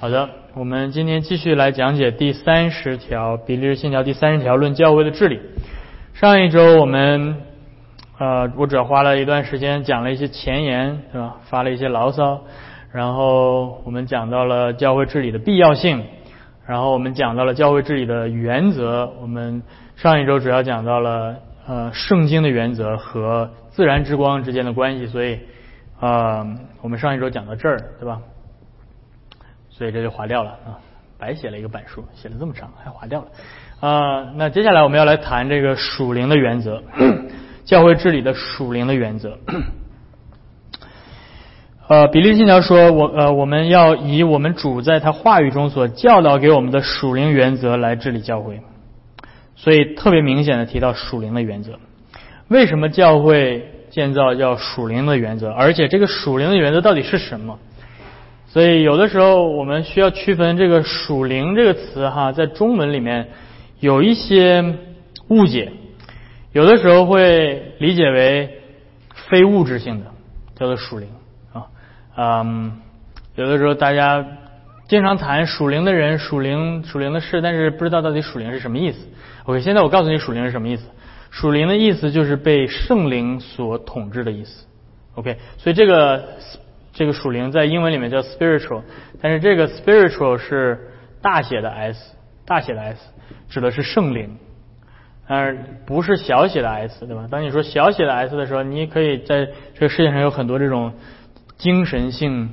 好的，我们今天继续来讲解第三十条比利时信条第三十条论教会的治理。上一周我们呃，我主要花了一段时间讲了一些前言，是吧？发了一些牢骚，然后我们讲到了教会治理的必要性，然后我们讲到了教会治理的原则。我们上一周主要讲到了呃圣经的原则和自然之光之间的关系，所以呃，我们上一周讲到这儿，对吧？所以这就划掉了啊，白写了一个板书，写了这么长还划掉了啊。那接下来我们要来谈这个属灵的原则，教会治理的属灵的原则。呃，比利信条说，我呃我们要以我们主在他话语中所教导给我们的属灵原则来治理教会，所以特别明显的提到属灵的原则。为什么教会建造要属灵的原则？而且这个属灵的原则到底是什么？所以有的时候我们需要区分这个“属灵”这个词哈，在中文里面有一些误解，有的时候会理解为非物质性的，叫做属灵啊，嗯，有的时候大家经常谈属灵的人、属灵、属灵的事，但是不知道到底属灵是什么意思。OK，现在我告诉你属灵是什么意思，属灵的意思就是被圣灵所统治的意思。OK，所以这个。这个属灵在英文里面叫 spiritual，但是这个 spiritual 是大写的 s，大写的 s 指的是圣灵，而不是小写的 s，对吧？当你说小写的 s 的时候，你可以在这个世界上有很多这种精神性，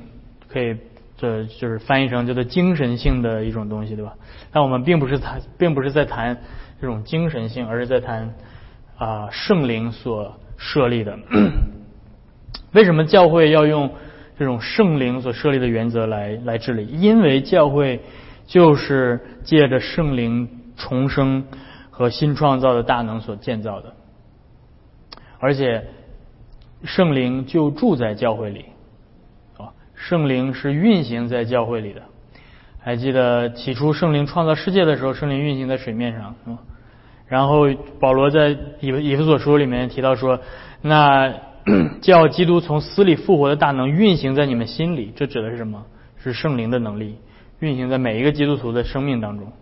可以这就是翻译成叫做精神性的一种东西，对吧？但我们并不是谈，并不是在谈这种精神性，而是在谈啊圣灵所设立的。为什么教会要用？这种圣灵所设立的原则来来治理，因为教会就是借着圣灵重生和新创造的大能所建造的，而且圣灵就住在教会里，啊，圣灵是运行在教会里的。还记得起初圣灵创造世界的时候，圣灵运行在水面上，然后保罗在以以弗所书里面提到说，那。叫基督从死里复活的大能运行在你们心里，这指的是什么？是圣灵的能力运行在每一个基督徒的生命当中。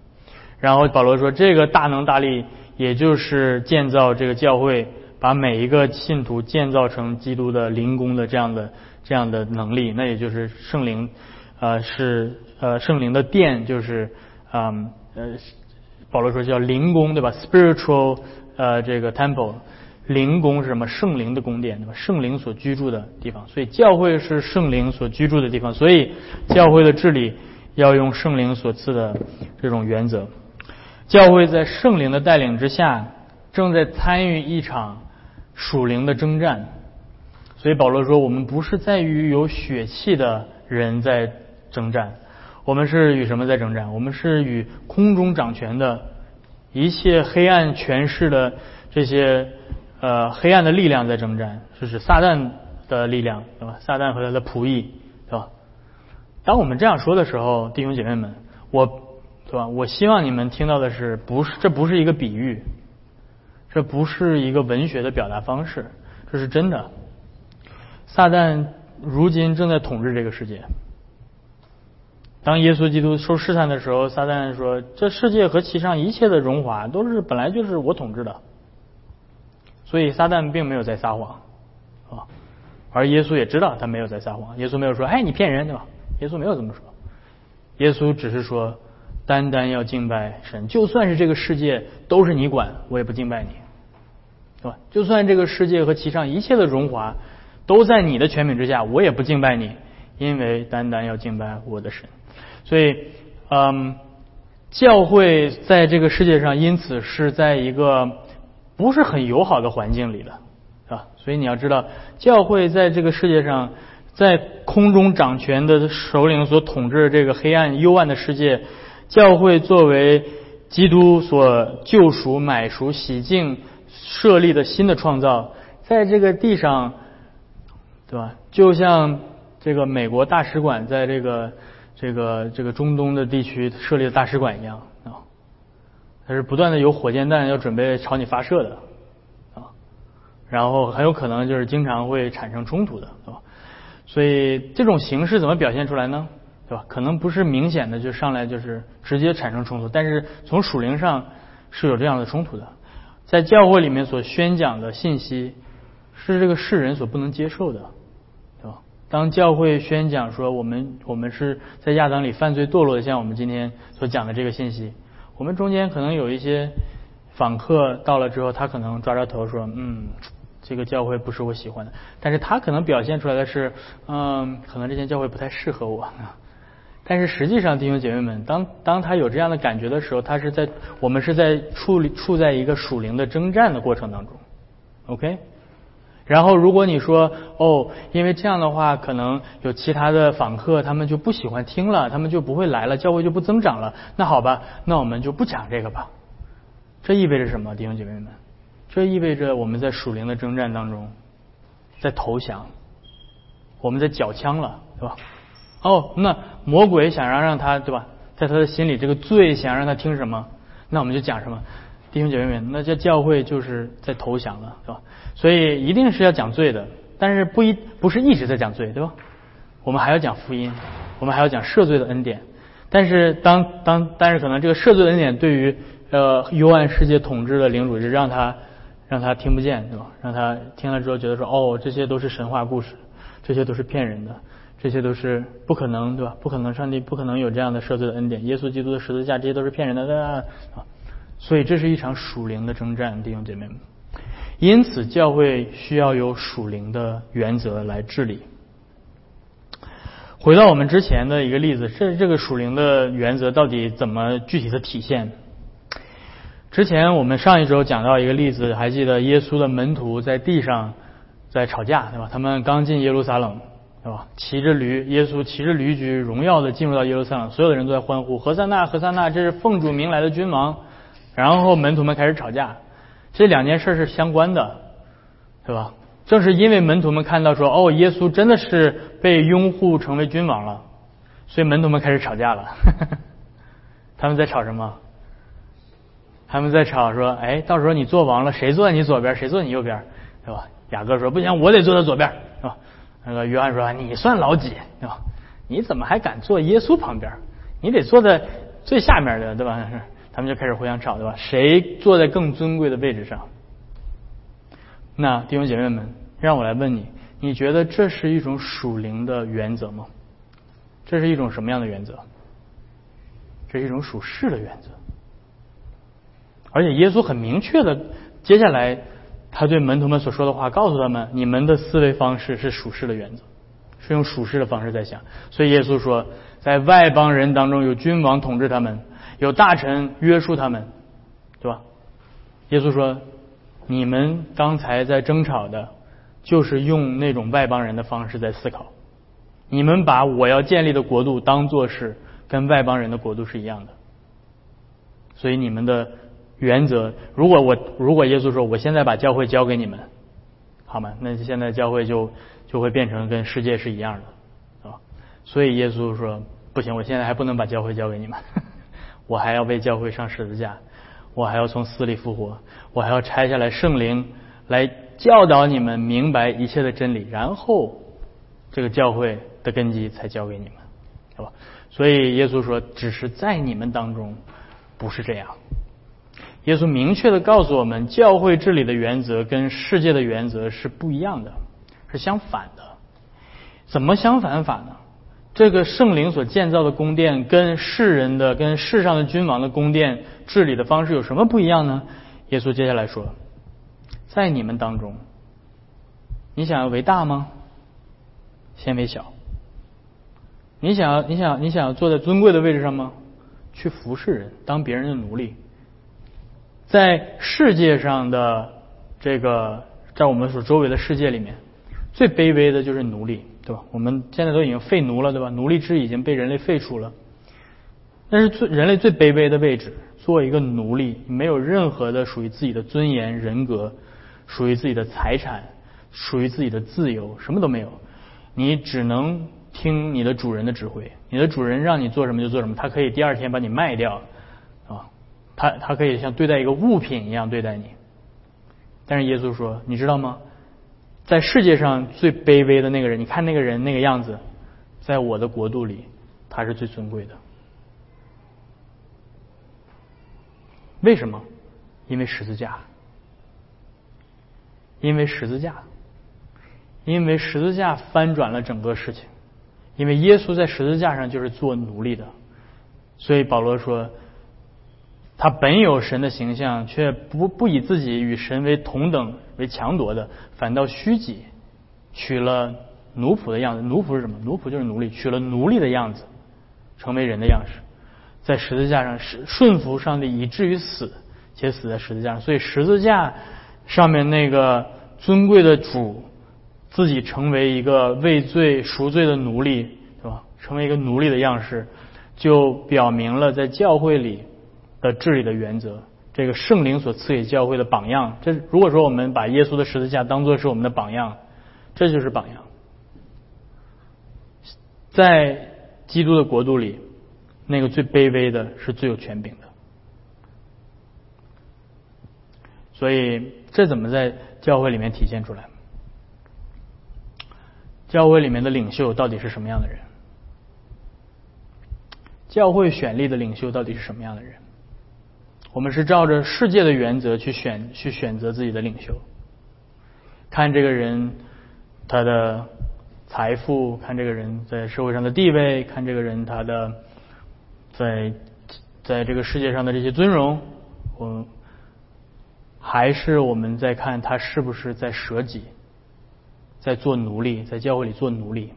然后保罗说，这个大能大力，也就是建造这个教会，把每一个信徒建造成基督的灵宫的这样的这样的能力，那也就是圣灵，呃，是呃圣灵的殿，就是嗯呃保罗说叫灵宫，对吧？spiritual 呃这个 temple。灵宫是什么？圣灵的宫殿，对吧？圣灵所居住的地方，所以教会是圣灵所居住的地方。所以教会的治理要用圣灵所赐的这种原则。教会在圣灵的带领之下，正在参与一场属灵的征战。所以保罗说：“我们不是在与有血气的人在征战，我们是与什么在征战？我们是与空中掌权的一切黑暗权势的这些。”呃，黑暗的力量在征战，就是撒旦的力量，对吧？撒旦和他的仆役，对吧？当我们这样说的时候，弟兄姐妹们，我，对吧？我希望你们听到的是，不是，这不是一个比喻，这不是一个文学的表达方式，这是真的。撒旦如今正在统治这个世界。当耶稣基督受试探的时候，撒旦说：“这世界和其上一切的荣华，都是本来就是我统治的。”所以撒旦并没有在撒谎，啊，而耶稣也知道他没有在撒谎。耶稣没有说：“哎，你骗人，对吧？”耶稣没有这么说。耶稣只是说：“单单要敬拜神，就算是这个世界都是你管，我也不敬拜你，对吧？就算这个世界和其上一切的荣华都在你的权柄之下，我也不敬拜你，因为单单要敬拜我的神。所以，嗯，教会在这个世界上，因此是在一个。不是很友好的环境里的，是吧？所以你要知道，教会在这个世界上，在空中掌权的首领所统治这个黑暗幽暗的世界，教会作为基督所救赎、买赎、洗净、设立的新的创造，在这个地上，对吧？就像这个美国大使馆在这个这个这个中东的地区设立的大使馆一样。它是不断的有火箭弹要准备朝你发射的啊，然后很有可能就是经常会产生冲突的，啊，所以这种形式怎么表现出来呢？对吧？可能不是明显的就上来就是直接产生冲突，但是从属灵上是有这样的冲突的。在教会里面所宣讲的信息是这个世人所不能接受的，对吧？当教会宣讲说我们我们是在亚当里犯罪堕落的，像我们今天所讲的这个信息，我们中间可能有一些访客到了之后，他可能抓着头说，嗯。这个教会不是我喜欢的，但是他可能表现出来的是，嗯，可能这间教会不太适合我。但是实际上，弟兄姐妹们，当当他有这样的感觉的时候，他是在我们是在处理处在一个属灵的征战的过程当中，OK。然后如果你说哦，因为这样的话，可能有其他的访客他们就不喜欢听了，他们就不会来了，教会就不增长了。那好吧，那我们就不讲这个吧。这意味着什么，弟兄姐妹们？这意味着我们在属灵的征战当中，在投降，我们在缴枪了，对吧？哦，那魔鬼想让让他，对吧？在他的心里，这个罪想让他听什么？那我们就讲什么？弟兄姐妹们，那这教会就是在投降了，对吧？所以一定是要讲罪的，但是不一不是一直在讲罪，对吧？我们还要讲福音，我们还要讲赦罪的恩典。但是当当但是可能这个赦罪的恩典对于呃幽暗世界统治的领主，就让他。让他听不见，对吧？让他听了之后觉得说，哦，这些都是神话故事，这些都是骗人的，这些都是不可能，对吧？不可能，上帝不可能有这样的赦罪的恩典，耶稣基督的十字架，这些都是骗人的，对吧？所以这是一场属灵的征战，弟兄姐妹们。因此，教会需要有属灵的原则来治理。回到我们之前的一个例子，这这个属灵的原则到底怎么具体的体现？之前我们上一周讲到一个例子，还记得耶稣的门徒在地上在吵架，对吧？他们刚进耶路撒冷，对吧？骑着驴，耶稣骑着驴驹，荣耀的进入到耶路撒冷，所有的人都在欢呼：“何塞纳，何塞纳，这是奉主名来的君王。”然后门徒们开始吵架，这两件事是相关的，对吧？正是因为门徒们看到说：“哦，耶稣真的是被拥护成为君王了。”所以门徒们开始吵架了。他们在吵什么？他们在吵说：“哎，到时候你做王了，谁坐在你左边，谁坐你右边，对吧？”雅各说：“不行，我得坐在左边，是吧？”那个约翰说：“你算老几，对吧？你怎么还敢坐耶稣旁边？你得坐在最下面的，对吧？”他们就开始互相吵，对吧？谁坐在更尊贵的位置上？那弟兄姐妹们，让我来问你：你觉得这是一种属灵的原则吗？这是一种什么样的原则？这是一种属世的原则。而且耶稣很明确的，接下来他对门徒们所说的话，告诉他们：你们的思维方式是属世的原则，是用属世的方式在想。所以耶稣说，在外邦人当中有君王统治他们，有大臣约束他们，对吧？耶稣说，你们刚才在争吵的，就是用那种外邦人的方式在思考。你们把我要建立的国度当做是跟外邦人的国度是一样的，所以你们的。原则，如果我如果耶稣说我现在把教会交给你们，好吗？那现在教会就就会变成跟世界是一样的，啊，所以耶稣说不行，我现在还不能把教会交给你们，我还要为教会上十字架，我还要从死里复活，我还要拆下来圣灵来教导你们明白一切的真理，然后这个教会的根基才交给你们，好吧？所以耶稣说，只是在你们当中不是这样。耶稣明确的告诉我们，教会治理的原则跟世界的原则是不一样的，是相反的。怎么相反法呢？这个圣灵所建造的宫殿跟世人的、跟世上的君王的宫殿治理的方式有什么不一样呢？耶稣接下来说，在你们当中，你想要为大吗？先为小。你想要、你想要、你想要坐在尊贵的位置上吗？去服侍人，当别人的奴隶。在世界上的这个，在我们所周围的世界里面，最卑微的就是奴隶，对吧？我们现在都已经废奴了，对吧？奴隶制已经被人类废除了。但是最人类最卑微的位置，做一个奴隶，没有任何的属于自己的尊严、人格，属于自己的财产，属于自己的自由，什么都没有。你只能听你的主人的指挥，你的主人让你做什么就做什么，他可以第二天把你卖掉。啊他他可以像对待一个物品一样对待你，但是耶稣说，你知道吗？在世界上最卑微的那个人，你看那个人那个样子，在我的国度里他是最尊贵的。为什么？因为十字架，因为十字架，因为十字架翻转了整个事情。因为耶稣在十字架上就是做奴隶的，所以保罗说，他本有神的形象，却不不以自己与神为同等为强夺的，反倒虚己，取了奴仆的样子。奴仆是什么？奴仆就是奴隶，取了奴隶的样子，成为人的样式。在十字架上是顺服上帝，以至于死，且死在十字架上。所以十字架上面那个尊贵的主，自己成为一个畏罪赎罪的奴隶，对吧？成为一个奴隶的样式，就表明了在教会里的治理的原则。这个圣灵所赐给教会的榜样，这如果说我们把耶稣的十字架当做是我们的榜样，这就是榜样。在基督的国度里。那个最卑微的是最有权柄的，所以这怎么在教会里面体现出来？教会里面的领袖到底是什么样的人？教会选立的领袖到底是什么样的人？我们是照着世界的原则去选去选择自己的领袖，看这个人他的财富，看这个人在社会上的地位，看这个人他的。在在这个世界上的这些尊荣，我还是我们在看他是不是在舍己，在做奴隶，在教会里做奴隶，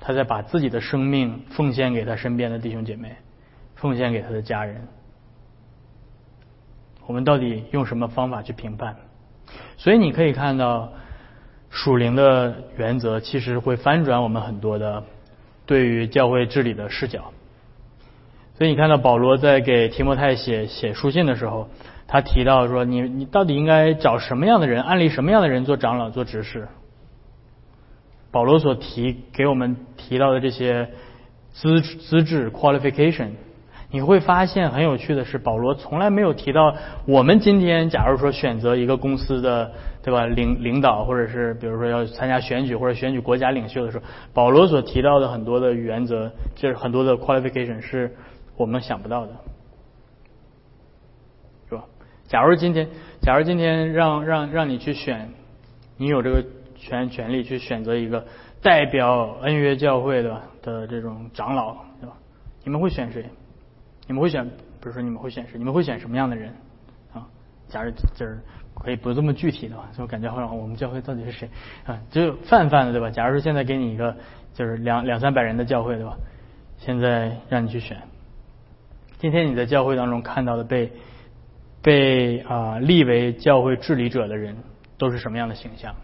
他在把自己的生命奉献给他身边的弟兄姐妹，奉献给他的家人。我们到底用什么方法去评判？所以你可以看到属灵的原则，其实会翻转我们很多的对于教会治理的视角。所以你看到保罗在给提摩太写写书信的时候，他提到说：“你你到底应该找什么样的人，安利什么样的人做长老、做执事？”保罗所提给我们提到的这些资资质 qualification，你会发现很有趣的是，保罗从来没有提到我们今天假如说选择一个公司的对吧领领导，或者是比如说要参加选举或者选举国家领袖的时候，保罗所提到的很多的原则，就是很多的 qualification 是。我们想不到的，是吧？假如今天，假如今天让让让你去选，你有这个权权利去选择一个代表恩约教会的的这种长老，对吧？你们会选谁？你们会选，不是说你们会选谁？你们会选什么样的人？啊？假如就是可以不这么具体的，就感觉好像我们教会到底是谁啊？就泛泛的，对吧？假如说现在给你一个就是两两三百人的教会，对吧？现在让你去选。今天你在教会当中看到的被被啊立为教会治理者的人都是什么样的形象？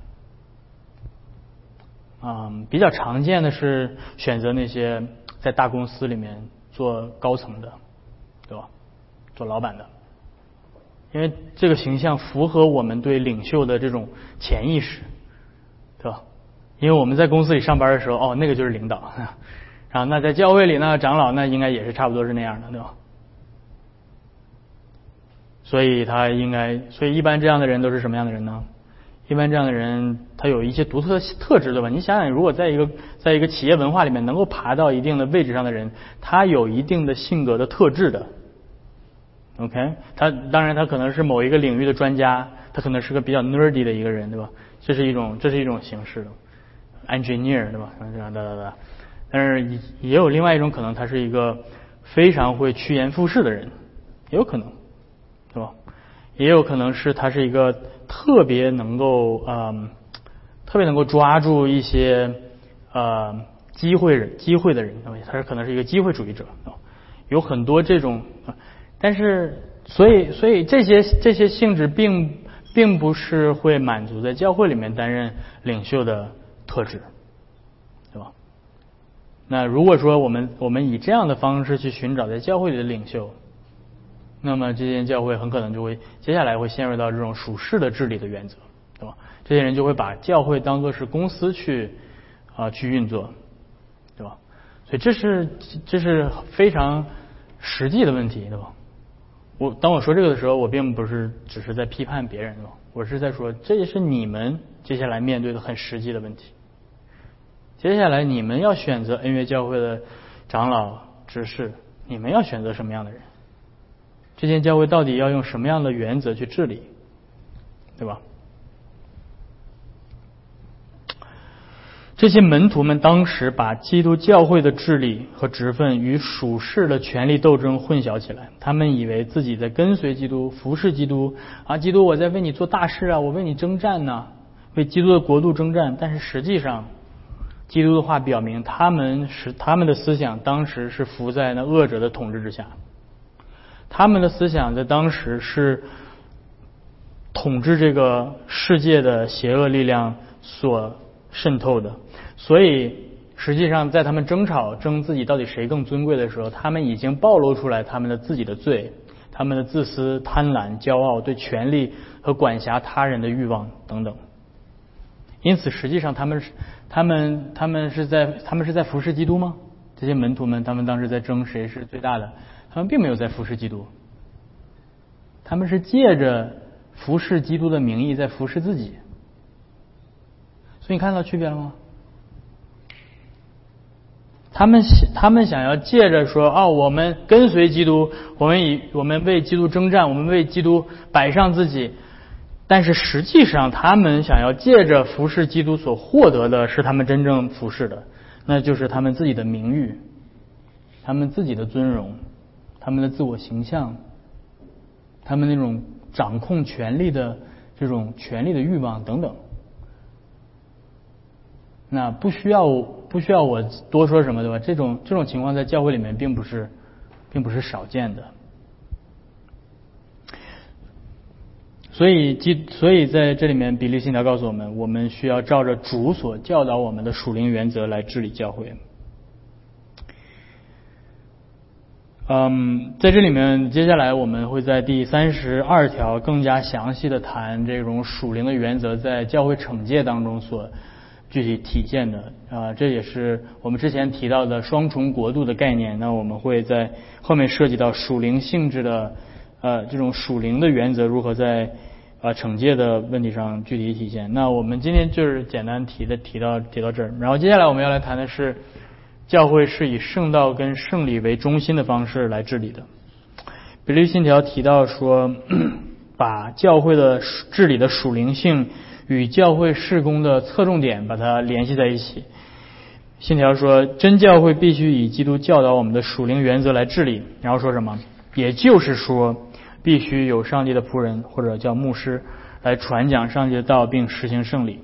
啊，比较常见的是选择那些在大公司里面做高层的，做老板的，因为这个形象符合我们对领袖的这种潜意识，对吧？因为我们在公司里上班的时候，哦，那个就是领导，然后那在教会里呢，长老那应该也是差不多是那样的，对吧？所以他应该，所以一般这样的人都是什么样的人呢？一般这样的人，他有一些独特的特质，对吧？你想想，如果在一个在一个企业文化里面能够爬到一定的位置上的人，他有一定的性格的特质的。OK，他当然他可能是某一个领域的专家，他可能是个比较 nerdy 的一个人，对吧？这是一种这是一种形式的 engineer，对吧？这样哒哒哒。但是也有另外一种可能，他是一个非常会趋炎附势的人，也有可能。对吧？也有可能是他是一个特别能够嗯，特别能够抓住一些呃机会人机会的人，对吧他是可能是一个机会主义者。有很多这种，但是所以所以这些这些性质并并不是会满足在教会里面担任领袖的特质，对吧？那如果说我们我们以这样的方式去寻找在教会里的领袖。那么这些教会很可能就会接下来会陷入到这种属世的治理的原则，对吧？这些人就会把教会当做是公司去啊去运作，对吧？所以这是这是非常实际的问题，对吧？我当我说这个的时候，我并不是只是在批判别人，对吧？我是在说这也是你们接下来面对的很实际的问题。接下来你们要选择恩约教会的长老执事，你们要选择什么样的人？这间教会到底要用什么样的原则去治理，对吧？这些门徒们当时把基督教会的治理和职分与属世的权力斗争混淆起来，他们以为自己在跟随基督、服侍基督啊，基督我在为你做大事啊，我为你征战呢，为基督的国度征战。但是实际上，基督的话表明，他们是他们的思想当时是服在那恶者的统治之下，他们的思想在当时是统治这个世界的邪恶力量所渗透的。所以，实际上，在他们争吵争自己到底谁更尊贵的时候，他们已经暴露出来他们的自己的罪，他们的自私、贪婪、骄傲、对权力和管辖他人的欲望等等。因此，实际上他们是他们他们是在他们是在服侍基督吗？这些门徒们，他们当时在争谁是最大的，他们并没有在服侍基督，他们是借着服侍基督的名义在服侍自己。所以你看到区别了吗？他们想，他们想要借着说，哦，我们跟随基督，我们以我们为基督征战，我们为基督摆上自己。但是实际上，他们想要借着服侍基督所获得的是他们真正服侍的，那就是他们自己的名誉，他们自己的尊荣，他们的自我形象，他们那种掌控权力的这种权力的欲望等等。那不需要不需要我多说什么对吧？这种这种情况在教会里面并不是并不是少见的。所以基所以在这里面，比利信条告诉我们，我们需要照着主所教导我们的属灵原则来治理教会。嗯，在这里面，接下来我们会在第三十二条更加详细的谈这种属灵的原则在教会惩戒当中所。具体体现的啊，这也是我们之前提到的双重国度的概念。那我们会在后面涉及到属灵性质的呃这种属灵的原则如何在啊惩戒的问题上具体体现。那我们今天就是简单提的提到提到这儿，然后接下来我们要来谈的是教会是以圣道跟圣礼为中心的方式来治理的。比利信条提到说，把教会的治理的属灵性。与教会事工的侧重点把它联系在一起。信条说，真教会必须以基督教导我们的属灵原则来治理。然后说什么？也就是说，必须有上帝的仆人或者叫牧师来传讲上帝的道，并实行圣礼。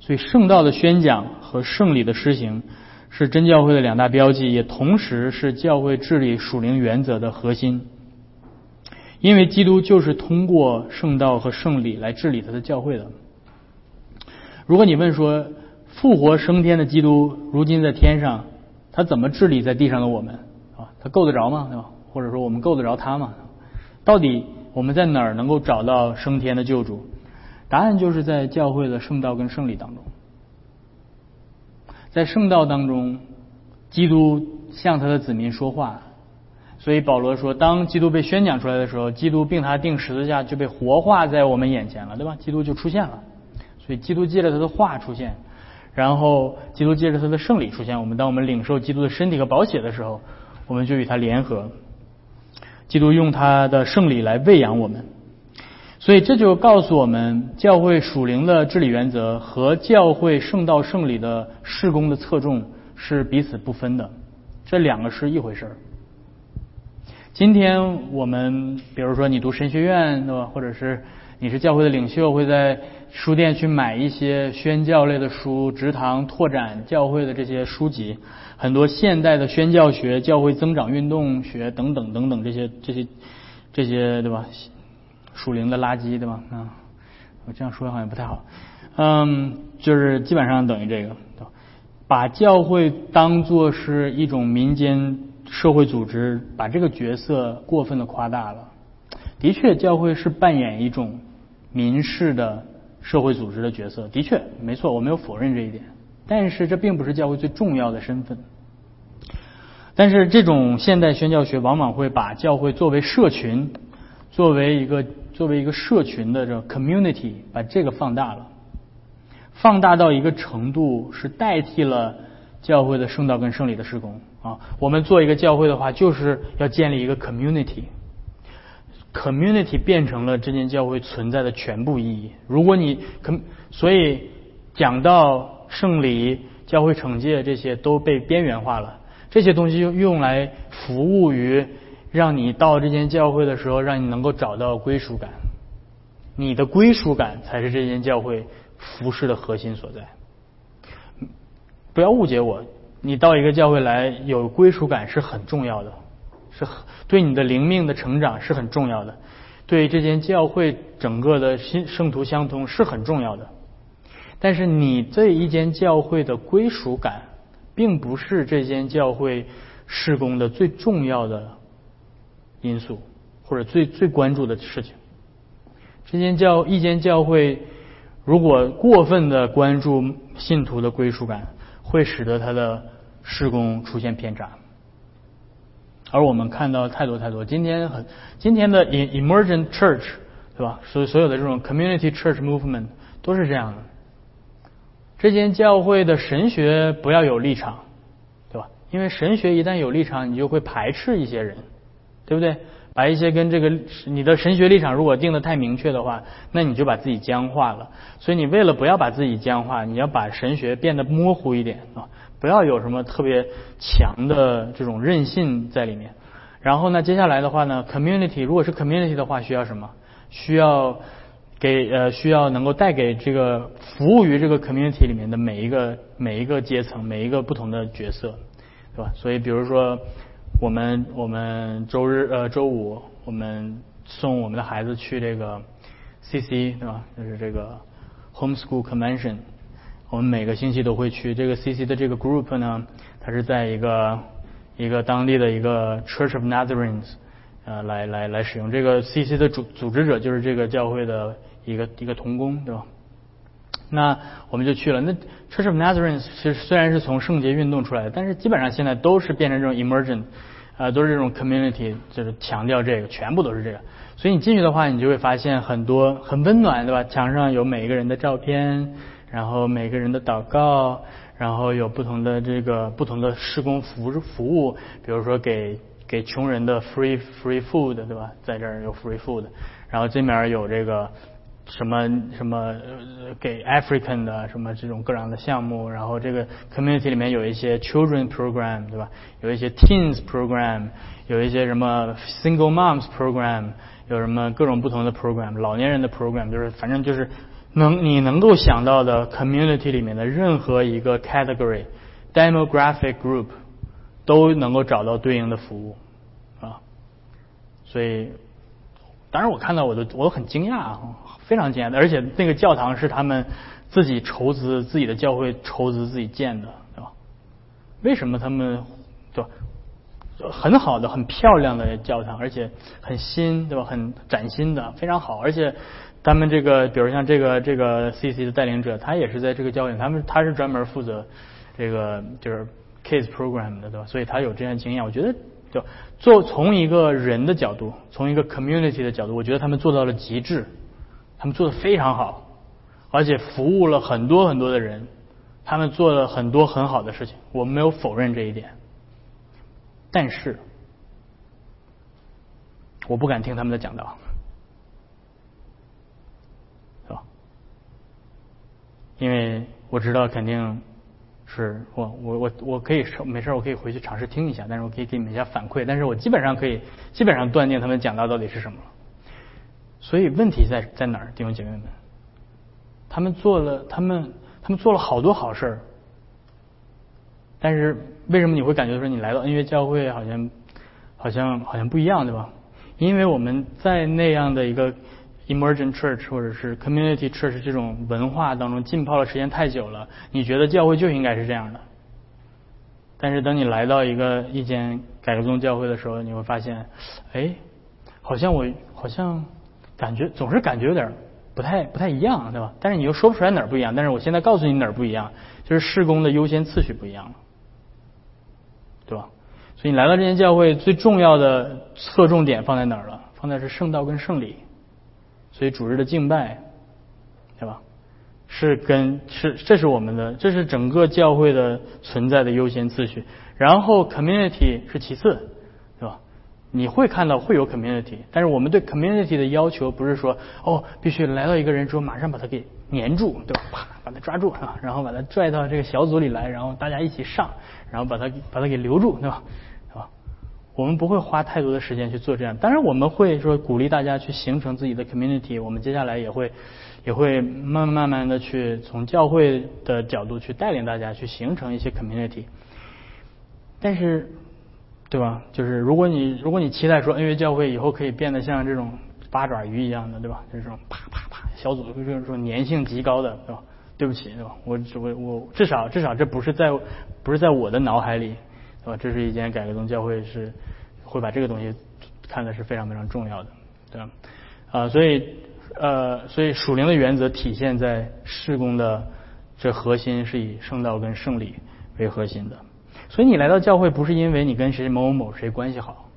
所以，圣道的宣讲和圣礼的施行是真教会的两大标记，也同时是教会治理属灵原则的核心。因为基督就是通过圣道和圣礼来治理他的教会的。如果你问说，复活升天的基督如今在天上，他怎么治理在地上的我们啊？他够得着吗？对吧？或者说我们够得着他吗？到底我们在哪儿能够找到升天的救主？答案就是在教会的圣道跟圣礼当中。在圣道当中，基督向他的子民说话，所以保罗说，当基督被宣讲出来的时候，基督并他定十字架就被活化在我们眼前了，对吧？基督就出现了。所以，基督借着他的话出现，然后基督借着他的圣礼出现。我们当我们领受基督的身体和宝血的时候，我们就与他联合。基督用他的圣礼来喂养我们。所以，这就告诉我们，教会属灵的治理原则和教会圣道圣礼的事工的侧重是彼此不分的，这两个是一回事儿。今天我们，比如说你读神学院，对吧？或者是你是教会的领袖，会在。书店去买一些宣教类的书，职堂拓展教会的这些书籍，很多现代的宣教学、教会增长运动学等等等等这些这些这些对吧？属灵的垃圾对吧？啊，我这样说好像不太好。嗯，就是基本上等于这个，把教会当做是一种民间社会组织，把这个角色过分的夸大了。的确，教会是扮演一种民事的。社会组织的角色的确没错，我没有否认这一点。但是这并不是教会最重要的身份。但是这种现代宣教学往往会把教会作为社群，作为一个作为一个社群的这 community，把这个放大了。放大到一个程度，是代替了教会的圣道跟圣礼的施工啊。我们做一个教会的话，就是要建立一个 community Community 变成了这间教会存在的全部意义。如果你可所以讲到圣礼、教会惩戒这些都被边缘化了，这些东西用用来服务于让你到这间教会的时候，让你能够找到归属感。你的归属感才是这间教会。服饰的核心所在，不要误解我。你到一个教会来有归属感是很重要的，是对你的灵命的成长是很重要的，对这间教会整个的新圣徒相通是很重要的。但是你这一间教会的归属感，并不是这间教会施工的最重要的因素，或者最最关注的事情。这间教一间教会。如果过分的关注信徒的归属感，会使得他的施工出现偏差。而我们看到太多太多，今天很今天的 emergent church，对吧？所所有的这种 community church movement 都是这样的。这间教会的神学不要有立场，对吧？因为神学一旦有立场，你就会排斥一些人，对不对？把一些跟这个你的神学立场如果定的太明确的话，那你就把自己僵化了。所以你为了不要把自己僵化，你要把神学变得模糊一点啊，不要有什么特别强的这种韧性在里面。然后呢，接下来的话呢，community 如果是 community 的话，需要什么？需要给呃需要能够带给这个服务于这个 community 里面的每一个每一个阶层每一个不同的角色，对吧？所以比如说。我们我们周日呃周五我们送我们的孩子去这个 CC 对吧？就是这个 Homeschool Convention。我们每个星期都会去这个 CC 的这个 group 呢，它是在一个一个当地的一个 Church of Nazarenes 呃来来来使用这个 CC 的组组织者就是这个教会的一个一个童工对吧？那我们就去了。那 Church of Nazarenes 其实虽然是从圣洁运动出来的，但是基本上现在都是变成这种 emergent，呃，都是这种 community，就是强调这个，全部都是这个。所以你进去的话，你就会发现很多很温暖，对吧？墙上有每一个人的照片，然后每个人的祷告，然后有不同的这个不同的施工服服务，比如说给给穷人的 free free food，对吧？在这儿有 free food，然后这面有这个。什么什么给 African 的什么这种各样的项目，然后这个 community 里面有一些 children program，对吧？有一些 teens program，有一些什么 single moms program，有什么各种不同的 program，老年人的 program，就是反正就是能你能够想到的 community 里面的任何一个 category demographic group 都能够找到对应的服务啊，所以当然我看到我都我都很惊讶啊。非常惊讶，而且那个教堂是他们自己筹资自己的教会筹资自己建的，对吧？为什么他们对吧？很好的、很漂亮的教堂，而且很新，对吧？很崭新的，非常好。而且他们这个，比如像这个这个 CC 的带领者，他也是在这个教会，他们他是专门负责这个就是 case Program 的，对吧？所以他有这样经验。我觉得，就做从一个人的角度，从一个 community 的角度，我觉得他们做到了极致。他们做的非常好，而且服务了很多很多的人，他们做了很多很好的事情，我们没有否认这一点。但是，我不敢听他们的讲道，是吧？因为我知道肯定是我我我我可以没事我可以回去尝试听一下，但是我可以给你们一下反馈，但是我基本上可以基本上断定他们讲到到底是什么。所以问题在在哪儿，弟兄姐妹们？他们做了，他们他们做了好多好事儿，但是为什么你会感觉说你来到恩约教会好像好像好像不一样，对吧？因为我们在那样的一个 emergent church 或者是 community church 这种文化当中浸泡了时间太久了，你觉得教会就应该是这样的。但是等你来到一个一间改革宗教会的时候，你会发现，哎，好像我好像。感觉总是感觉有点不太不太一样，对吧？但是你又说不出来哪儿不一样。但是我现在告诉你哪儿不一样，就是施工的优先次序不一样了，对吧？所以你来到这间教会，最重要的侧重点放在哪儿了？放在是圣道跟圣礼。所以主日的敬拜，对吧？是跟是这是我们的，这是整个教会的存在的优先次序。然后 community 是其次，对吧？你会看到会有 community，但是我们对 community 的要求不是说哦，必须来到一个人之后马上把他给粘住，对吧？啪，把他抓住啊，然后把他拽到这个小组里来，然后大家一起上，然后把他把他给留住，对吧？我们不会花太多的时间去做这样，当然我们会说鼓励大家去形成自己的 community。我们接下来也会也会慢慢慢的去从教会的角度去带领大家去形成一些 community。但是，对吧？就是如果你如果你期待说恩约教会以后可以变得像这种八爪鱼一样的，对吧？就是这种啪啪啪小组这种粘性极高的，对吧？对不起，对吧？我我我至少至少这不是在不是在我的脑海里。对吧？这是一间改革宗教会是会把这个东西看的是非常非常重要的，对吧？啊，所以呃，所以属灵的原则体现在事工的这核心是以圣道跟圣礼为核心的。所以你来到教会不是因为你跟谁某某某谁关系好，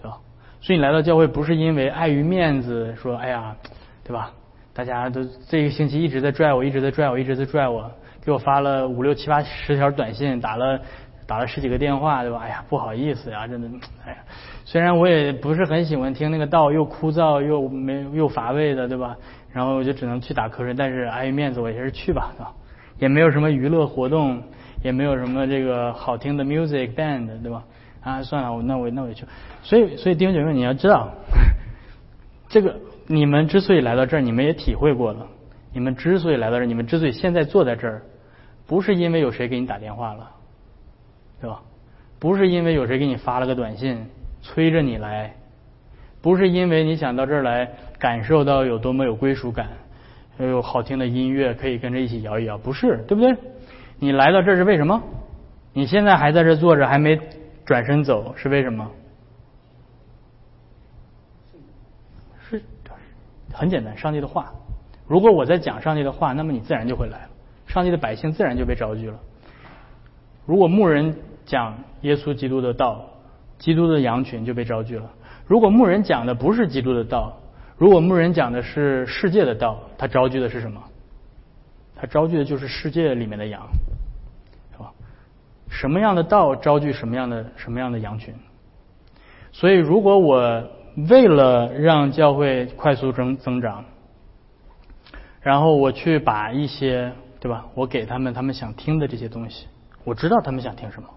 对吧？所以你来到教会不是因为碍于面子说哎呀，对吧？大家都这个星期一直在拽我，一直在拽我，一直在拽我，给我发了五六七八十条短信，打了。打了十几个电话，对吧？哎呀，不好意思呀，真的，哎呀，虽然我也不是很喜欢听那个道，又枯燥又没又乏味的，对吧？然后我就只能去打瞌睡，但是碍于面子，我也是去吧，对吧？也没有什么娱乐活动，也没有什么这个好听的 music band，对吧？啊，算了，我那我那我就去。所以，所以丁姐妹，你要知道，这个你们之所以来到这儿，你们也体会过了。你们之所以来到这儿，你们之所以现在坐在这儿，不是因为有谁给你打电话了。对吧？不是因为有谁给你发了个短信催着你来，不是因为你想到这儿来感受到有多么有归属感，还有好听的音乐可以跟着一起摇一摇，不是，对不对？你来到这是为什么？你现在还在这坐着，还没转身走，是为什么？是很简单，上帝的话。如果我在讲上帝的话，那么你自然就会来了，上帝的百姓自然就被招聚了。如果牧人讲耶稣基督的道，基督的羊群就被招聚了。如果牧人讲的不是基督的道，如果牧人讲的是世界的道，他招聚的是什么？他招聚的就是世界里面的羊，是吧？什么样的道招聚什么样的什么样的羊群？所以，如果我为了让教会快速增增长，然后我去把一些对吧，我给他们他们想听的这些东西。我知道他们想听什么，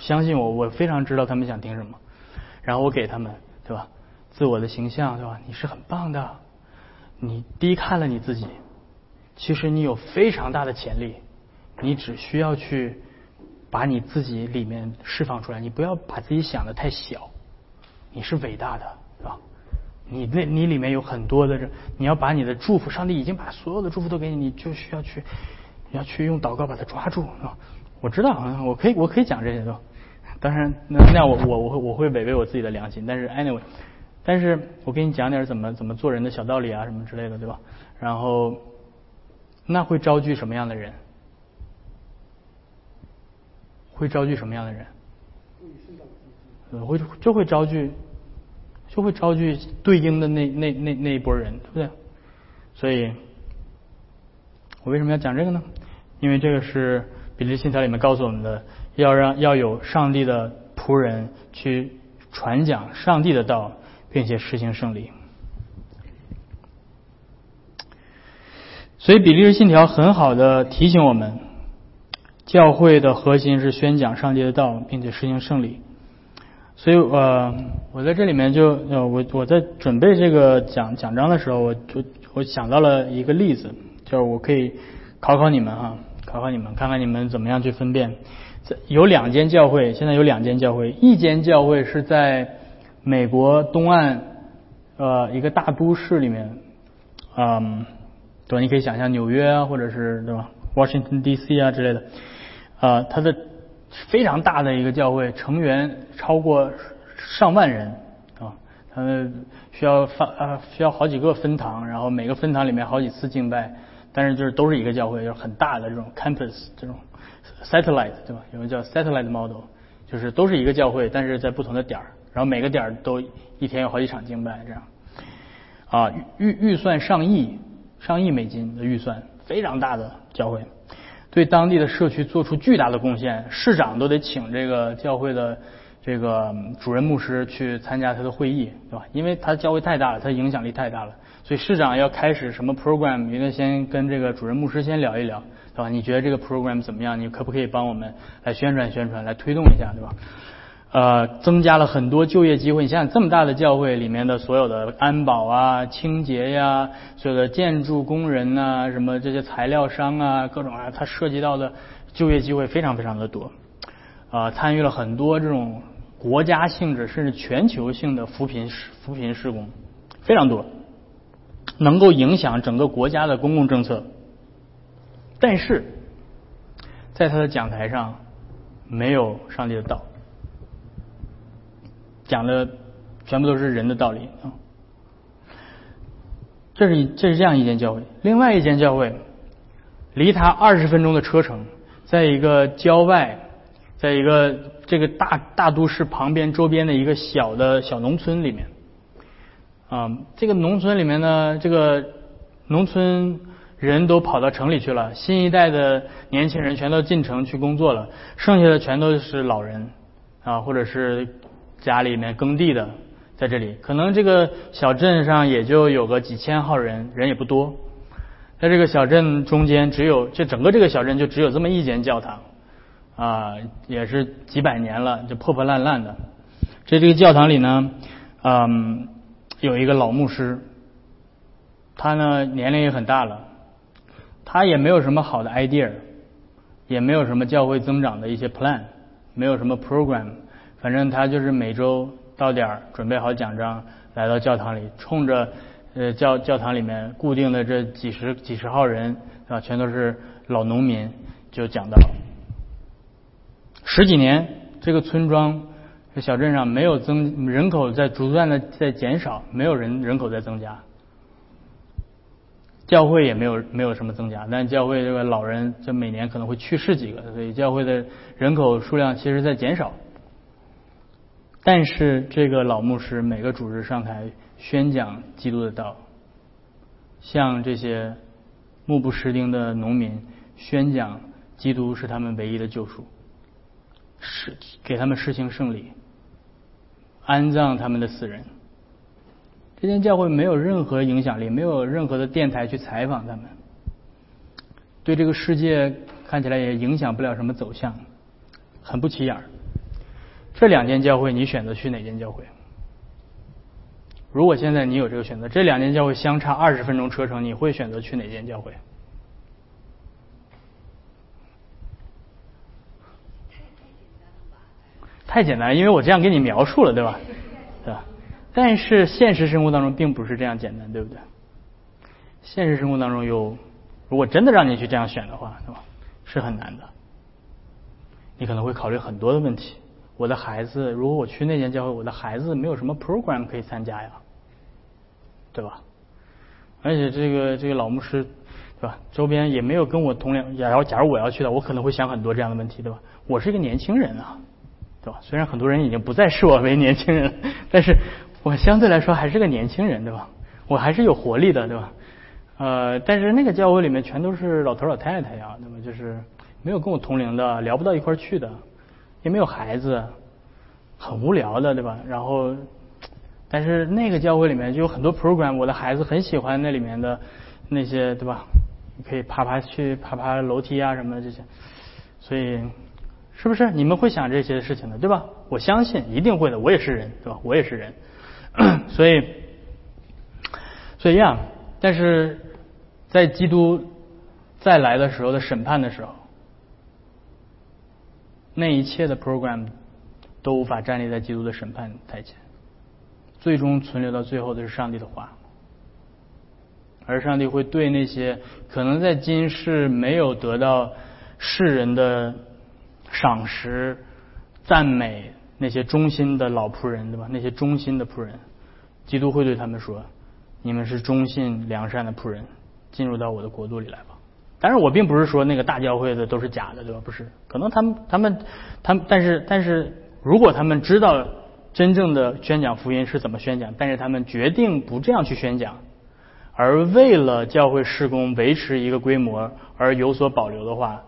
相信我，我非常知道他们想听什么。然后我给他们，对吧？自我的形象，对吧？你是很棒的，你低看了你自己，其实你有非常大的潜力，你只需要去把你自己里面释放出来，你不要把自己想的太小，你是伟大的，是吧？你那你里面有很多的这，你要把你的祝福，上帝已经把所有的祝福都给你，你就需要去，你要去用祷告把它抓住，是吧？我知道，我可以，我可以讲这些都。当然，那那我我我会我会违背我自己的良心。但是 anyway，但是我给你讲点怎么怎么做人的小道理啊，什么之类的，对吧？然后，那会招聚什么样的人？会招聚什么样的人？会就会招聚，就会招聚对应的那那那那一波人，对不对？所以，我为什么要讲这个呢？因为这个是。比利信条里面告诉我们的，要让要有上帝的仆人去传讲上帝的道，并且实行胜利。所以比利信条很好的提醒我们，教会的核心是宣讲上帝的道，并且实行胜利。所以呃，我在这里面就呃，我我在准备这个讲讲章的时候，我就我想到了一个例子，就是我可以考考你们哈。考考你们，看看你们怎么样去分辨。有两间教会，现在有两间教会，一间教会是在美国东岸呃一个大都市里面，嗯，对，你可以想象纽约啊，或者是对吧，Washington D.C. 啊之类的，啊，它的非常大的一个教会，成员超过上万人啊，他们需要发啊需要好几个分堂，然后每个分堂里面好几次敬拜。但是就是都是一个教会，就是很大的这种 campus，这种 satellite，对吧？有个叫 satellite model，就是都是一个教会，但是在不同的点儿，然后每个点儿都一天有好几场敬拜，这样。啊，预预算上亿，上亿美金的预算，非常大的教会，对当地的社区做出巨大的贡献，市长都得请这个教会的这个主任牧师去参加他的会议，对吧？因为他教会太大了，他影响力太大了，所以市长要开始什么 program，应该先跟这个主任牧师先聊一聊，对吧？你觉得这个 program 怎么样？你可不可以帮我们来宣传宣传，来推动一下，对吧？呃，增加了很多就业机会。你想想，这么大的教会里面的所有的安保啊、清洁呀、所有的建筑工人呐、什么这些材料商啊、各种啊，它涉及到的就业机会非常非常的多。啊，参与了很多这种国家性质甚至全球性的扶贫扶贫施工，非常多，能够影响整个国家的公共政策。但是，在他的讲台上没有上帝的道。讲的全部都是人的道理啊！这是这是这样一间教会，另外一间教会离他二十分钟的车程，在一个郊外，在一个这个大大都市旁边周边的一个小的小农村里面啊，这个农村里面呢，这个农村人都跑到城里去了，新一代的年轻人全都进城去工作了，剩下的全都是老人啊，或者是。家里面耕地的在这里，可能这个小镇上也就有个几千号人，人也不多。在这个小镇中间，只有这整个这个小镇就只有这么一间教堂，啊，也是几百年了，就破破烂烂的。这这个教堂里呢，嗯，有一个老牧师，他呢年龄也很大了，他也没有什么好的 idea，也没有什么教会增长的一些 plan，没有什么 program。反正他就是每周到点儿准备好奖章，来到教堂里，冲着呃教教堂里面固定的这几十几十号人啊，全都是老农民，就讲到十几年，这个村庄这小镇上没有增人口在不断的在减少，没有人人口在增加，教会也没有没有什么增加，但教会这个老人就每年可能会去世几个，所以教会的人口数量其实在减少。但是这个老牧师每个主日上台宣讲基督的道，向这些目不识丁的农民宣讲基督是他们唯一的救赎，是给他们实行圣礼，安葬他们的死人。这间教会没有任何影响力，没有任何的电台去采访他们，对这个世界看起来也影响不了什么走向，很不起眼儿。这两间教会，你选择去哪间教会？如果现在你有这个选择，这两间教会相差二十分钟车程，你会选择去哪间教会？太简单，因为我这样给你描述了，对吧？对吧？但是现实生活当中并不是这样简单，对不对？现实生活当中有，如果真的让你去这样选的话，对吧？是很难的，你可能会考虑很多的问题。我的孩子，如果我去那间教会，我的孩子没有什么 program 可以参加呀，对吧？而且这个这个老牧师，对吧？周边也没有跟我同龄。然后，假如我要去的，我可能会想很多这样的问题，对吧？我是一个年轻人啊，对吧？虽然很多人已经不再视我为年轻人，但是我相对来说还是个年轻人，对吧？我还是有活力的，对吧？呃，但是那个教会里面全都是老头老太太呀，那么就是没有跟我同龄的，聊不到一块去的。也没有孩子，很无聊的，对吧？然后，但是那个教会里面就有很多 program，我的孩子很喜欢那里面的那些，对吧？可以爬爬去爬爬楼梯啊什么的这些，所以是不是你们会想这些事情的，对吧？我相信一定会的，我也是人，对吧？我也是人，所以，所以一样。但是在基督再来的时候的审判的时候。那一切的 program 都无法站立在基督的审判台前，最终存留到最后的是上帝的话，而上帝会对那些可能在今世没有得到世人的赏识、赞美那些忠心的老仆人，对吧？那些忠心的仆人，基督会对他们说：“你们是忠信良善的仆人，进入到我的国度里来吧。”当然，我并不是说那个大教会的都是假的，对吧？不是，可能他们、他们、他们，但是、但是如果他们知道真正的宣讲福音是怎么宣讲，但是他们决定不这样去宣讲，而为了教会施工维持一个规模而有所保留的话，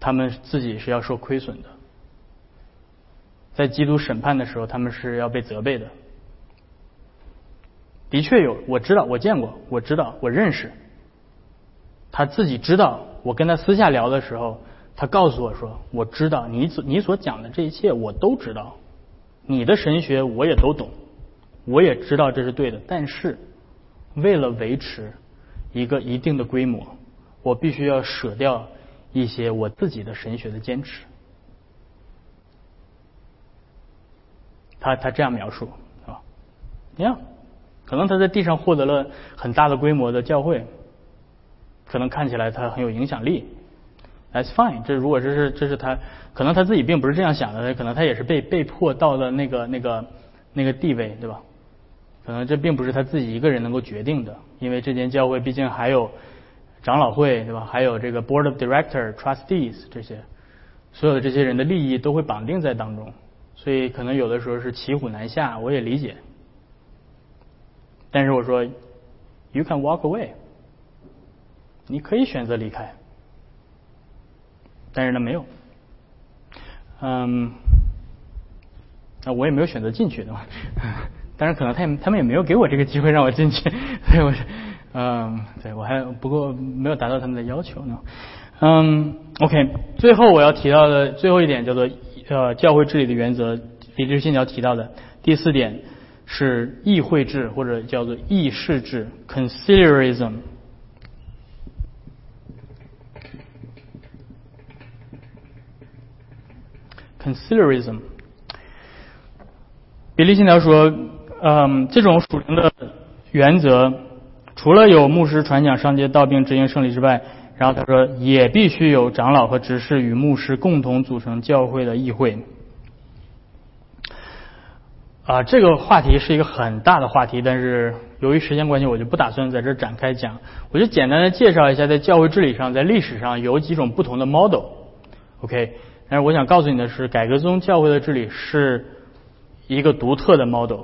他们自己是要受亏损的。在基督审判的时候，他们是要被责备的。的确有，我知道，我见过，我知道，我认识。他自己知道，我跟他私下聊的时候，他告诉我说：“我知道你所你所讲的这一切，我都知道。你的神学我也都懂，我也知道这是对的。但是，为了维持一个一定的规模，我必须要舍掉一些我自己的神学的坚持。”他他这样描述啊，你看。可能他在地上获得了很大的规模的教会，可能看起来他很有影响力。That's fine，这如果这是这是他，可能他自己并不是这样想的，可能他也是被被迫到了那个那个那个地位，对吧？可能这并不是他自己一个人能够决定的，因为这间教会毕竟还有长老会，对吧？还有这个 Board of Director、Trustees 这些，所有的这些人的利益都会绑定在当中，所以可能有的时候是骑虎难下，我也理解。但是我说，You can walk away，你可以选择离开，但是呢没有，嗯，那我也没有选择进去，对吧？但是可能他也他们也没有给我这个机会让我进去，所以我嗯，对我还不过没有达到他们的要求呢。嗯，OK，最后我要提到的最后一点叫做呃教会治理的原则，李志信条提到的第四点。是议会制或者叫做议事制 （conciliarism）。conciliarism。比利信条说，嗯，这种属灵的原则，除了有牧师传讲上街道并执行胜利之外，然后他说，也必须有长老和执事与牧师共同组成教会的议会。啊，这个话题是一个很大的话题，但是由于时间关系，我就不打算在这展开讲。我就简单的介绍一下，在教会治理上，在历史上有几种不同的 model，OK。但是我想告诉你的是，改革宗教会的治理是一个独特的 model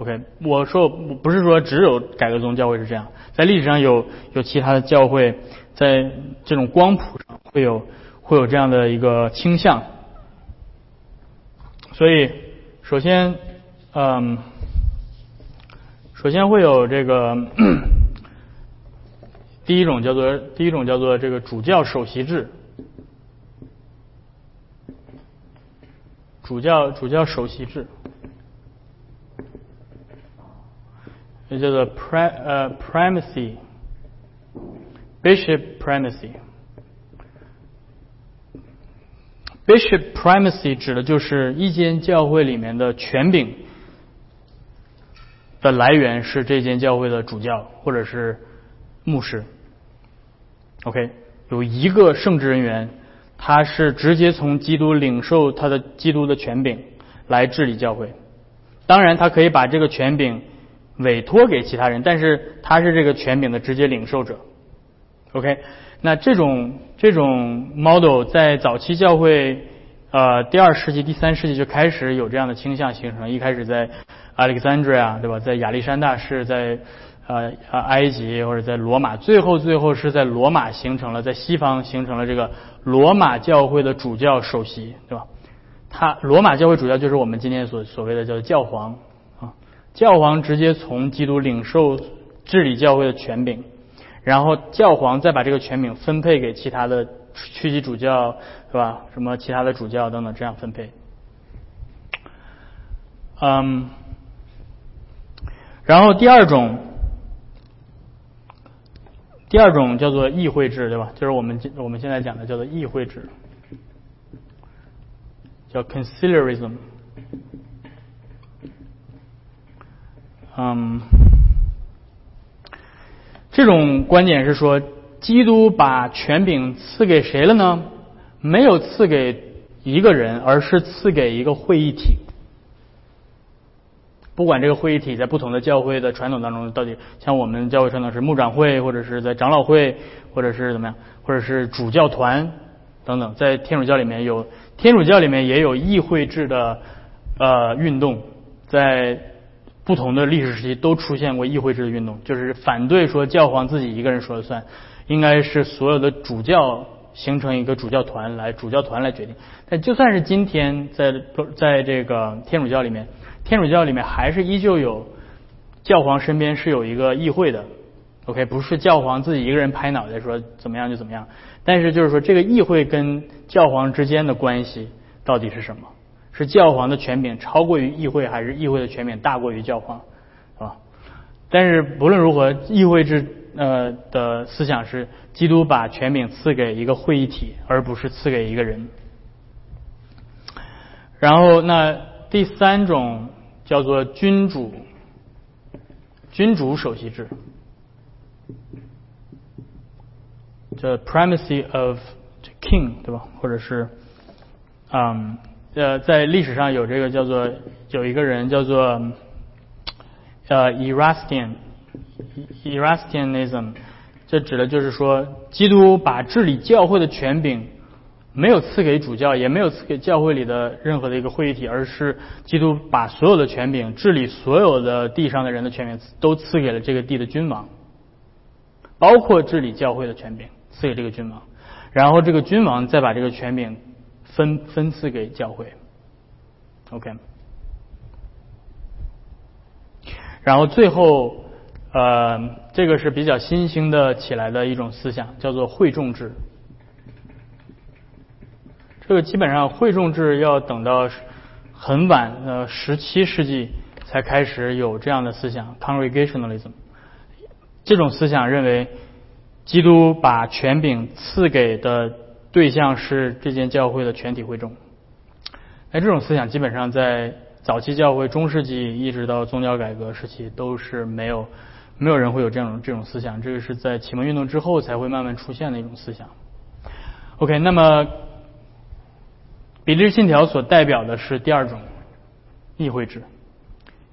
OK，。我说不是说只有改革宗教会是这样，在历史上有有其他的教会，在这种光谱上会有会有这样的一个倾向。所以，首先。嗯，首先会有这个 第一种叫做第一种叫做这个主教首席制，主教主教首席制，也叫做 pri 呃 primacy bishop primacy。bishop primacy 指的就是一间教会里面的权柄。的来源是这间教会的主教或者是牧师。OK，有一个圣职人员，他是直接从基督领受他的基督的权柄来治理教会。当然，他可以把这个权柄委托给其他人，但是他是这个权柄的直接领受者。OK，那这种这种 model 在早期教会，呃，第二世纪、第三世纪就开始有这样的倾向形成，一开始在。Alexandria 对吧？在亚历山大是在呃呃埃及或者在罗马，最后最后是在罗马形成了，在西方形成了这个罗马教会的主教首席，对吧？他罗马教会主教就是我们今天所所谓的叫教皇，教皇直接从基督领受治理教会的权柄，然后教皇再把这个权柄分配给其他的区级主教，是吧？什么其他的主教等等这样分配，嗯。然后第二种，第二种叫做议会制，对吧？就是我们我们现在讲的叫做议会制，叫 conciliarism。嗯，这种观点是说，基督把权柄赐给谁了呢？没有赐给一个人，而是赐给一个会议体。不管这个会议体在不同的教会的传统当中，到底像我们教会传统是牧长会，或者是在长老会，或者是怎么样，或者是主教团等等，在天主教里面有天主教里面也有议会制的呃运动，在不同的历史时期都出现过议会制的运动，就是反对说教皇自己一个人说了算，应该是所有的主教形成一个主教团来主教团来决定。但就算是今天在在这个天主教里面，天主教里面还是依旧有教皇身边是有一个议会的，OK，不是教皇自己一个人拍脑袋说怎么样就怎么样。但是就是说这个议会跟教皇之间的关系到底是什么？是教皇的权柄超过于议会，还是议会的权柄大过于教皇？是吧？但是不论如何，议会制呃的思想是基督把权柄赐给一个会议体，而不是赐给一个人。然后那第三种叫做君主君主首席制，这 primacy of king 对吧？或者是嗯。呃，在历史上有这个叫做有一个人叫做呃 Erastian，Erastianism，这指的就是说，基督把治理教会的权柄没有赐给主教，也没有赐给教会里的任何的一个会议体，而是基督把所有的权柄治理所有的地上的人的权柄都赐给了这个地的君王，包括治理教会的权柄赐给这个君王，然后这个君王再把这个权柄。分分赐给教会，OK，然后最后，呃，这个是比较新兴的起来的一种思想，叫做会众制。这个基本上会众制要等到很晚，呃，十七世纪才开始有这样的思想，Congregationalism。这种思想认为，基督把权柄赐给的。对象是这间教会的全体会众，哎，这种思想基本上在早期教会、中世纪一直到宗教改革时期都是没有，没有人会有这种这种思想。这个是在启蒙运动之后才会慢慢出现的一种思想。OK，那么比利信条所代表的是第二种议会制，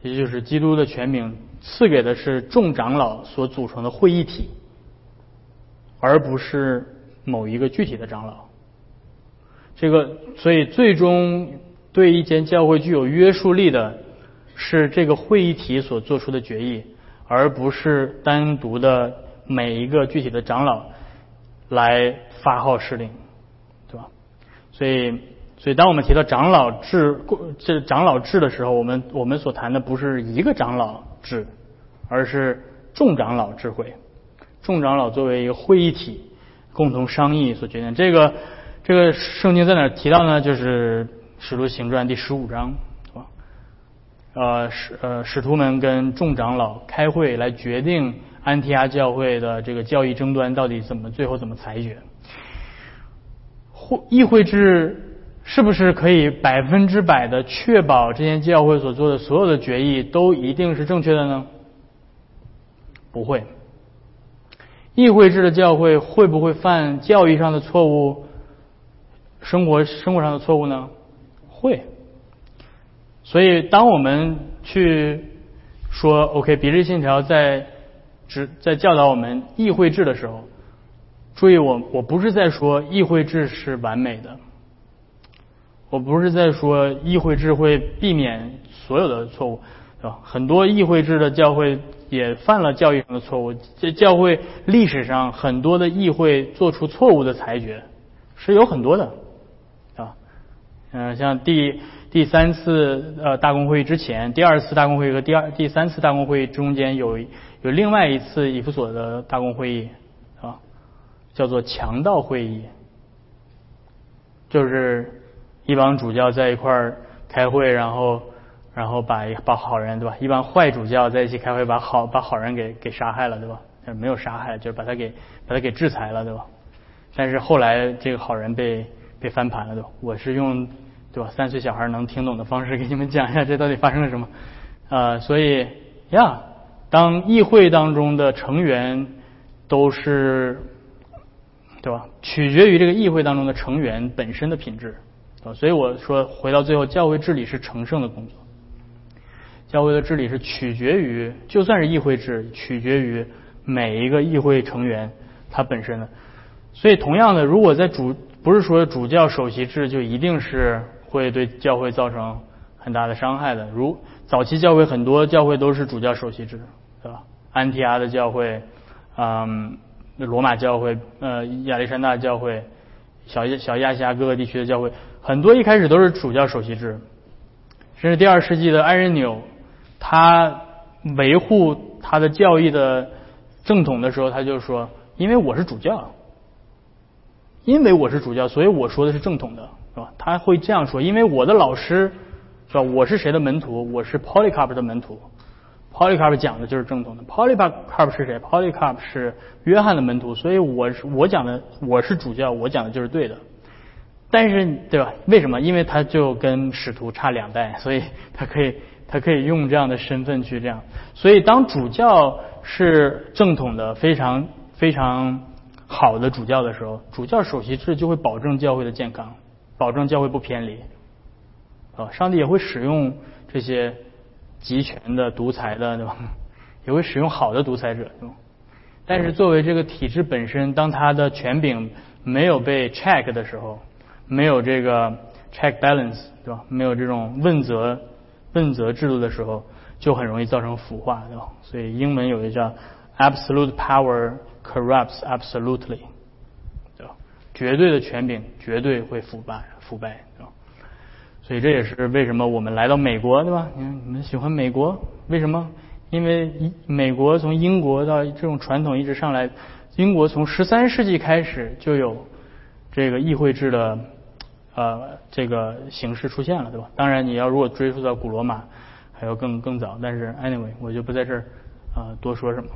也就是基督的权柄赐给的是众长老所组成的会议体，而不是。某一个具体的长老，这个所以最终对一间教会具有约束力的是这个会议体所做出的决议，而不是单独的每一个具体的长老来发号施令，对吧？所以，所以当我们提到长老制这长老制的时候，我们我们所谈的不是一个长老制，而是众长老智慧，众长老作为一个会议体。共同商议所决定，这个这个圣经在哪提到呢？就是《使徒行传》第十五章，是吧？呃，使呃使徒们跟众长老开会来决定安提阿教会的这个教义争端到底怎么最后怎么裁决。会议会制是不是可以百分之百的确保这间教会所做的所有的决议都一定是正确的呢？不会。议会制的教会会不会犯教育上的错误、生活生活上的错误呢？会。所以，当我们去说 “OK”，比利信条在指在教导我们议会制的时候，注意我我不是在说议会制是完美的，我不是在说议会制会避免所有的错误，很多议会制的教会。也犯了教育上的错误。这教会历史上很多的议会做出错误的裁决，是有很多的，啊，嗯，像第第三次呃大公会议之前，第二次大公会议和第二第三次大公会议中间有有另外一次以弗所的大公会议，啊，叫做强盗会议，就是一帮主教在一块儿开会，然后。然后把把好人对吧？一般坏主教在一起开会，把好把好人给给杀害了对吧？没有杀害，就是把他给把他给制裁了对吧？但是后来这个好人被被翻盘了对吧？我是用对吧三岁小孩能听懂的方式给你们讲一下这到底发生了什么啊？所以呀，当议会当中的成员都是对吧？取决于这个议会当中的成员本身的品质啊。所以我说回到最后，教会治理是成圣的工作。教会的治理是取决于，就算是议会制，取决于每一个议会成员他本身的。所以，同样的，如果在主不是说主教首席制就一定是会对教会造成很大的伤害的。如早期教会很多教会都是主教首席制，对吧？安提阿的教会，嗯，罗马教会，呃，亚历山大教会，小小亚细亚各个地区的教会，很多一开始都是主教首席制。甚至第二世纪的安仁纽，他维护他的教义的正统的时候，他就说：“因为我是主教。”因为我是主教，所以我说的是正统的，是吧？他会这样说，因为我的老师，是吧？我是谁的门徒？我是 Polycarp 的门徒，Polycarp 讲的就是正统的。Polycarp 是谁？Polycarp 是约翰的门徒，所以我是我讲的，我是主教，我讲的就是对的。但是，对吧？为什么？因为他就跟使徒差两代，所以他可以他可以用这样的身份去这样。所以，当主教是正统的，非常非常。好的主教的时候，主教首席制就会保证教会的健康，保证教会不偏离。啊，上帝也会使用这些集权的、独裁的，对吧？也会使用好的独裁者，对吧？但是作为这个体制本身，当他的权柄没有被 check 的时候，没有这个 check balance，对吧？没有这种问责问责制度的时候，就很容易造成腐化，对吧？所以英文有一个叫 absolute power。Corrupts absolutely，对吧？绝对的权柄绝对会腐败，腐败，对吧？所以这也是为什么我们来到美国，对吧？你看你们喜欢美国，为什么？因为美国从英国到这种传统一直上来，英国从十三世纪开始就有这个议会制的呃这个形式出现了，对吧？当然你要如果追溯到古罗马，还要更更早，但是 anyway 我就不在这儿啊多说什么，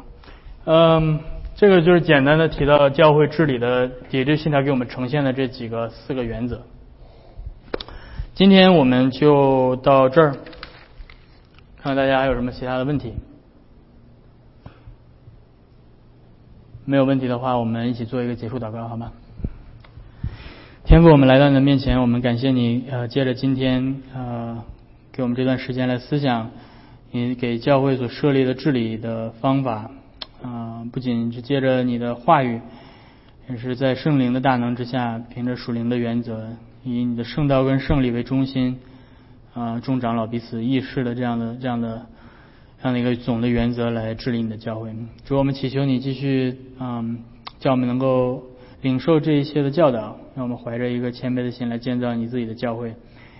嗯。这个就是简单的提到教会治理的底质信条给我们呈现的这几个四个原则。今天我们就到这儿，看看大家还有什么其他的问题。没有问题的话，我们一起做一个结束祷告，好吗？天父，我们来到你的面前，我们感谢你，呃，借着今天，呃，给我们这段时间来思想你给教会所设立的治理的方法。啊，不仅是借着你的话语，也是在圣灵的大能之下，凭着属灵的原则，以你的圣道跟圣礼为中心，啊，众长老彼此议事的这样的、这样的、这样的一个总的原则来治理你的教会。主，我们祈求你继续，嗯，叫我们能够领受这一切的教导，让我们怀着一个谦卑的心来建造你自己的教会，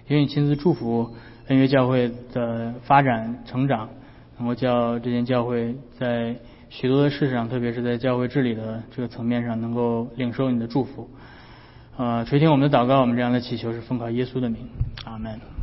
愿你亲自祝福恩约教会的发展成长，能够叫这间教会在。许多的事上，特别是在教会治理的这个层面上，能够领受你的祝福，呃，垂听我们的祷告，我们这样的祈求是奉靠耶稣的名，阿门。